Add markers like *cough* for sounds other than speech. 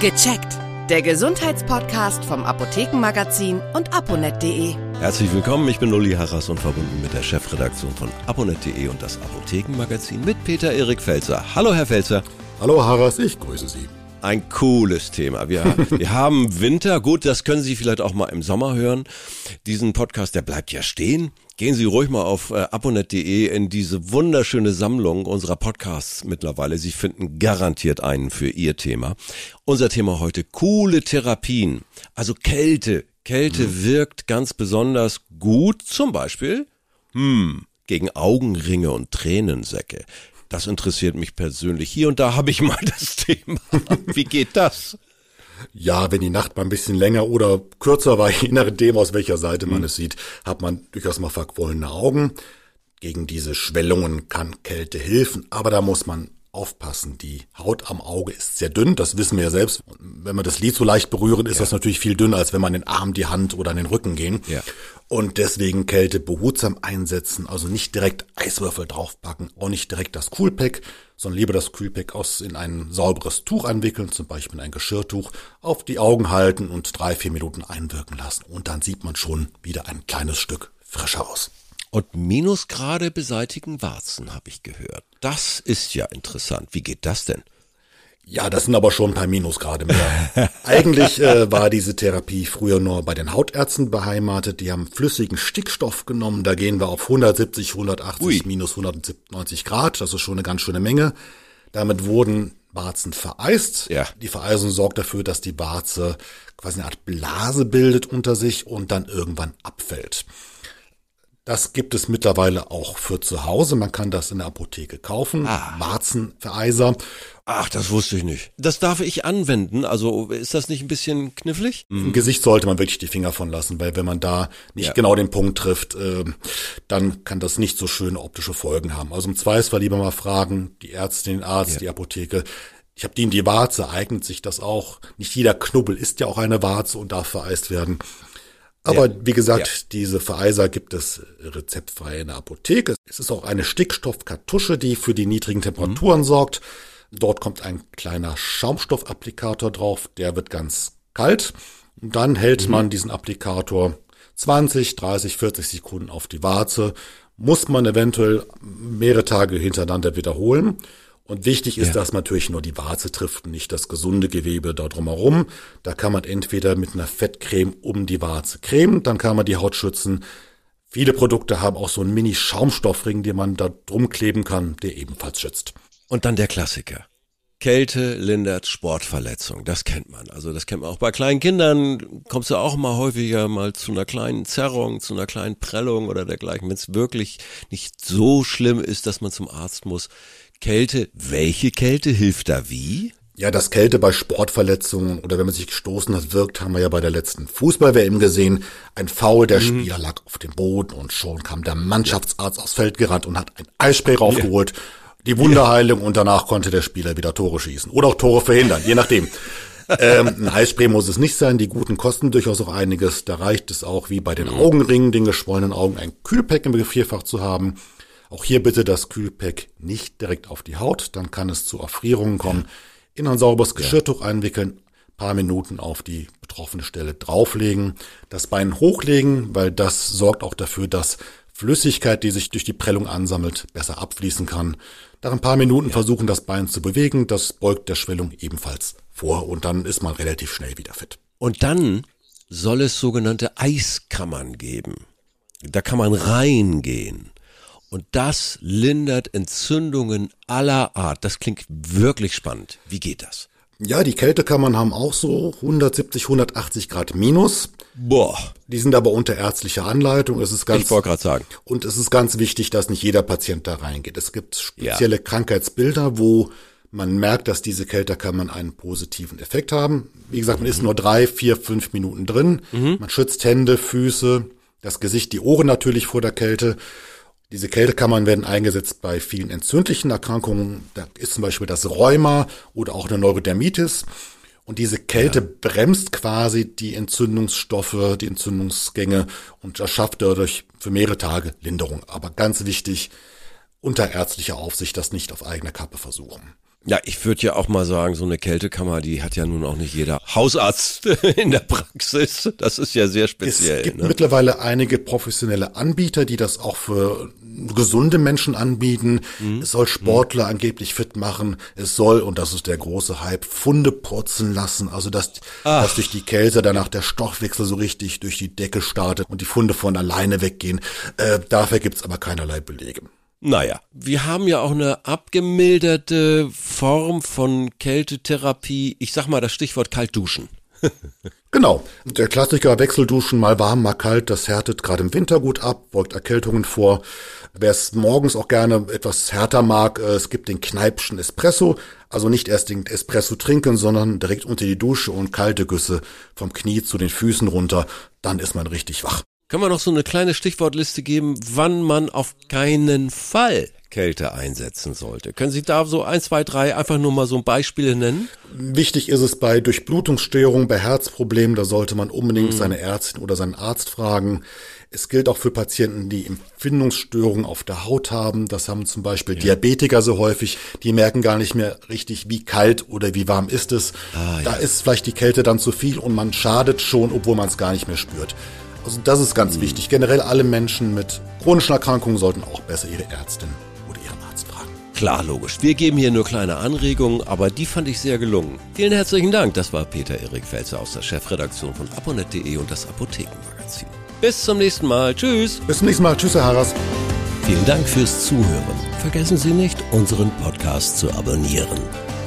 Gecheckt. Der Gesundheitspodcast vom Apothekenmagazin und aponet.de. Herzlich willkommen, ich bin Uli Harras und verbunden mit der Chefredaktion von aponet.de und das Apothekenmagazin mit Peter Erik Felzer. Hallo, Herr Felzer. Hallo, Harras, ich grüße Sie. Ein cooles Thema. Wir, *laughs* wir haben Winter. Gut, das können Sie vielleicht auch mal im Sommer hören. Diesen Podcast, der bleibt ja stehen. Gehen Sie ruhig mal auf äh, aponet.de in diese wunderschöne Sammlung unserer Podcasts mittlerweile. Sie finden garantiert einen für Ihr Thema. Unser Thema heute, coole Therapien. Also Kälte. Kälte mhm. wirkt ganz besonders gut. Zum Beispiel, hm, gegen Augenringe und Tränensäcke. Das interessiert mich persönlich. Hier und da habe ich mal *laughs* das Thema. Wie geht das? Ja, wenn die Nacht mal ein bisschen länger oder kürzer war, *laughs* je nachdem, aus welcher Seite man mhm. es sieht, hat man durchaus mal verquollene Augen. Gegen diese Schwellungen kann Kälte helfen, aber da muss man aufpassen. Die Haut am Auge ist sehr dünn, das wissen wir ja selbst. Wenn wir das Lid so leicht berühren, ist ja. das natürlich viel dünner, als wenn man den Arm, die Hand oder den Rücken gehen. Ja. Und deswegen Kälte behutsam einsetzen, also nicht direkt Eiswürfel draufpacken, auch nicht direkt das Coolpack, sondern lieber das Kühlpack aus in ein sauberes Tuch einwickeln, zum Beispiel in ein Geschirrtuch, auf die Augen halten und drei, vier Minuten einwirken lassen. Und dann sieht man schon wieder ein kleines Stück frischer aus. Und Minusgrade beseitigen Warzen, habe ich gehört. Das ist ja interessant. Wie geht das denn? Ja, das sind aber schon ein paar Minusgrade mehr. *laughs* Eigentlich äh, war diese Therapie früher nur bei den Hautärzten beheimatet. Die haben flüssigen Stickstoff genommen. Da gehen wir auf 170, 180, Ui. minus 190 Grad. Das ist schon eine ganz schöne Menge. Damit wurden Warzen vereist. Ja. Die Vereisung sorgt dafür, dass die Warze quasi eine Art Blase bildet unter sich und dann irgendwann abfällt. Das gibt es mittlerweile auch für zu Hause. Man kann das in der Apotheke kaufen. Ah. Warzenvereiser. Ach, das wusste ich nicht. Das darf ich anwenden. Also ist das nicht ein bisschen knifflig? Im Gesicht sollte man wirklich die Finger von lassen, weil wenn man da nicht ja. genau den Punkt trifft, äh, dann kann das nicht so schöne optische Folgen haben. Also im Zweifelsfall lieber mal fragen, die Ärztin, den Arzt, ja. die Apotheke. Ich habe die in die Warze, eignet sich das auch? Nicht jeder Knubbel ist ja auch eine Warze und darf vereist werden. Aber ja. wie gesagt, ja. diese Vereiser gibt es rezeptfrei in der Apotheke. Es ist auch eine Stickstoffkartusche, die für die niedrigen Temperaturen mhm. sorgt. Dort kommt ein kleiner Schaumstoffapplikator drauf, der wird ganz kalt. Und dann hält mhm. man diesen Applikator 20, 30, 40 Sekunden auf die Warze. Muss man eventuell mehrere Tage hintereinander wiederholen. Und wichtig ist, ja. dass man natürlich nur die Warze trifft, nicht das gesunde Gewebe da drumherum. Da kann man entweder mit einer Fettcreme um die Warze cremen, dann kann man die Haut schützen. Viele Produkte haben auch so einen Mini-Schaumstoffring, den man da drum kleben kann, der ebenfalls schützt. Und dann der Klassiker. Kälte lindert Sportverletzung. Das kennt man. Also das kennt man auch bei kleinen Kindern. Kommst du auch mal häufiger mal zu einer kleinen Zerrung, zu einer kleinen Prellung oder dergleichen. Wenn es wirklich nicht so schlimm ist, dass man zum Arzt muss, Kälte, welche Kälte hilft da wie? Ja, dass Kälte bei Sportverletzungen oder wenn man sich gestoßen hat, wirkt, haben wir ja bei der letzten Fußball-WM gesehen. Ein Foul, der mhm. Spieler lag auf dem Boden und schon kam der Mannschaftsarzt ja. aufs Feld gerannt und hat ein Eisspray raufgeholt. Ja. Die Wunderheilung ja. und danach konnte der Spieler wieder Tore schießen oder auch Tore verhindern, je nachdem. *laughs* ähm, ein Eisspray muss es nicht sein, die guten kosten durchaus auch einiges. Da reicht es auch wie bei den mhm. Augenringen, den geschwollenen Augen, ein Kühlpack im Gefrierfach zu haben. Auch hier bitte das Kühlpack nicht direkt auf die Haut, dann kann es zu Erfrierungen kommen. In ein sauberes Geschirrtuch einwickeln, paar Minuten auf die betroffene Stelle drauflegen, das Bein hochlegen, weil das sorgt auch dafür, dass Flüssigkeit, die sich durch die Prellung ansammelt, besser abfließen kann. Nach ein paar Minuten versuchen, das Bein zu bewegen, das beugt der Schwellung ebenfalls vor und dann ist man relativ schnell wieder fit. Und dann soll es sogenannte Eiskammern geben. Da kann man reingehen. Und das lindert Entzündungen aller Art. Das klingt wirklich spannend. Wie geht das? Ja, die Kältekammern haben auch so 170, 180 Grad minus. Boah. Die sind aber unter ärztlicher Anleitung. Es ist ganz, ich wollte gerade sagen. Und es ist ganz wichtig, dass nicht jeder Patient da reingeht. Es gibt spezielle ja. Krankheitsbilder, wo man merkt, dass diese Kältekammern einen positiven Effekt haben. Wie gesagt, man mhm. ist nur drei, vier, fünf Minuten drin. Mhm. Man schützt Hände, Füße, das Gesicht, die Ohren natürlich vor der Kälte. Diese Kältekammern werden eingesetzt bei vielen entzündlichen Erkrankungen. Da ist zum Beispiel das Rheuma oder auch eine Neurodermitis. Und diese Kälte ja. bremst quasi die Entzündungsstoffe, die Entzündungsgänge und erschafft dadurch für mehrere Tage Linderung. Aber ganz wichtig, unter ärztlicher Aufsicht das nicht auf eigene Kappe versuchen. Ja, ich würde ja auch mal sagen, so eine Kältekammer, die hat ja nun auch nicht jeder Hausarzt *laughs* in der Praxis. Das ist ja sehr speziell. Es gibt ne? mittlerweile einige professionelle Anbieter, die das auch für gesunde Menschen anbieten. Mhm. Es soll Sportler mhm. angeblich fit machen. Es soll, und das ist der große Hype, Funde putzen lassen. Also, dass, dass durch die Kälte danach der Stoffwechsel so richtig durch die Decke startet und die Funde von alleine weggehen. Äh, dafür gibt's aber keinerlei Belege. Naja, wir haben ja auch eine abgemilderte Form von Kältetherapie. Ich sag mal das Stichwort kalt duschen. *laughs* genau. Der Klassiker Wechselduschen, mal warm, mal kalt, das härtet gerade im Winter gut ab, beugt Erkältungen vor. Wer es morgens auch gerne etwas härter mag, äh, es gibt den Kneipschen Espresso. Also nicht erst den Espresso trinken, sondern direkt unter die Dusche und kalte Güsse vom Knie zu den Füßen runter. Dann ist man richtig wach. Können wir noch so eine kleine Stichwortliste geben, wann man auf keinen Fall Kälte einsetzen sollte? Können Sie da so ein, zwei, drei einfach nur mal so Beispiele nennen? Wichtig ist es bei Durchblutungsstörungen, bei Herzproblemen, da sollte man unbedingt mhm. seine Ärztin oder seinen Arzt fragen. Es gilt auch für Patienten, die Empfindungsstörungen auf der Haut haben. Das haben zum Beispiel ja. Diabetiker so häufig. Die merken gar nicht mehr richtig, wie kalt oder wie warm ist es. Ah, da ja. ist vielleicht die Kälte dann zu viel und man schadet schon, obwohl man es gar nicht mehr spürt. Also das ist ganz mhm. wichtig. Generell alle Menschen mit chronischen Erkrankungen sollten auch besser ihre Ärztin oder ihren Arzt fragen. Klar, logisch. Wir geben hier nur kleine Anregungen, aber die fand ich sehr gelungen. Vielen herzlichen Dank. Das war Peter Erik Felzer aus der Chefredaktion von aponet.de und das Apothekenmagazin. Bis zum nächsten Mal. Tschüss. Bis zum nächsten Mal. Tschüss, Herr Harras. Vielen Dank fürs Zuhören. Vergessen Sie nicht, unseren Podcast zu abonnieren.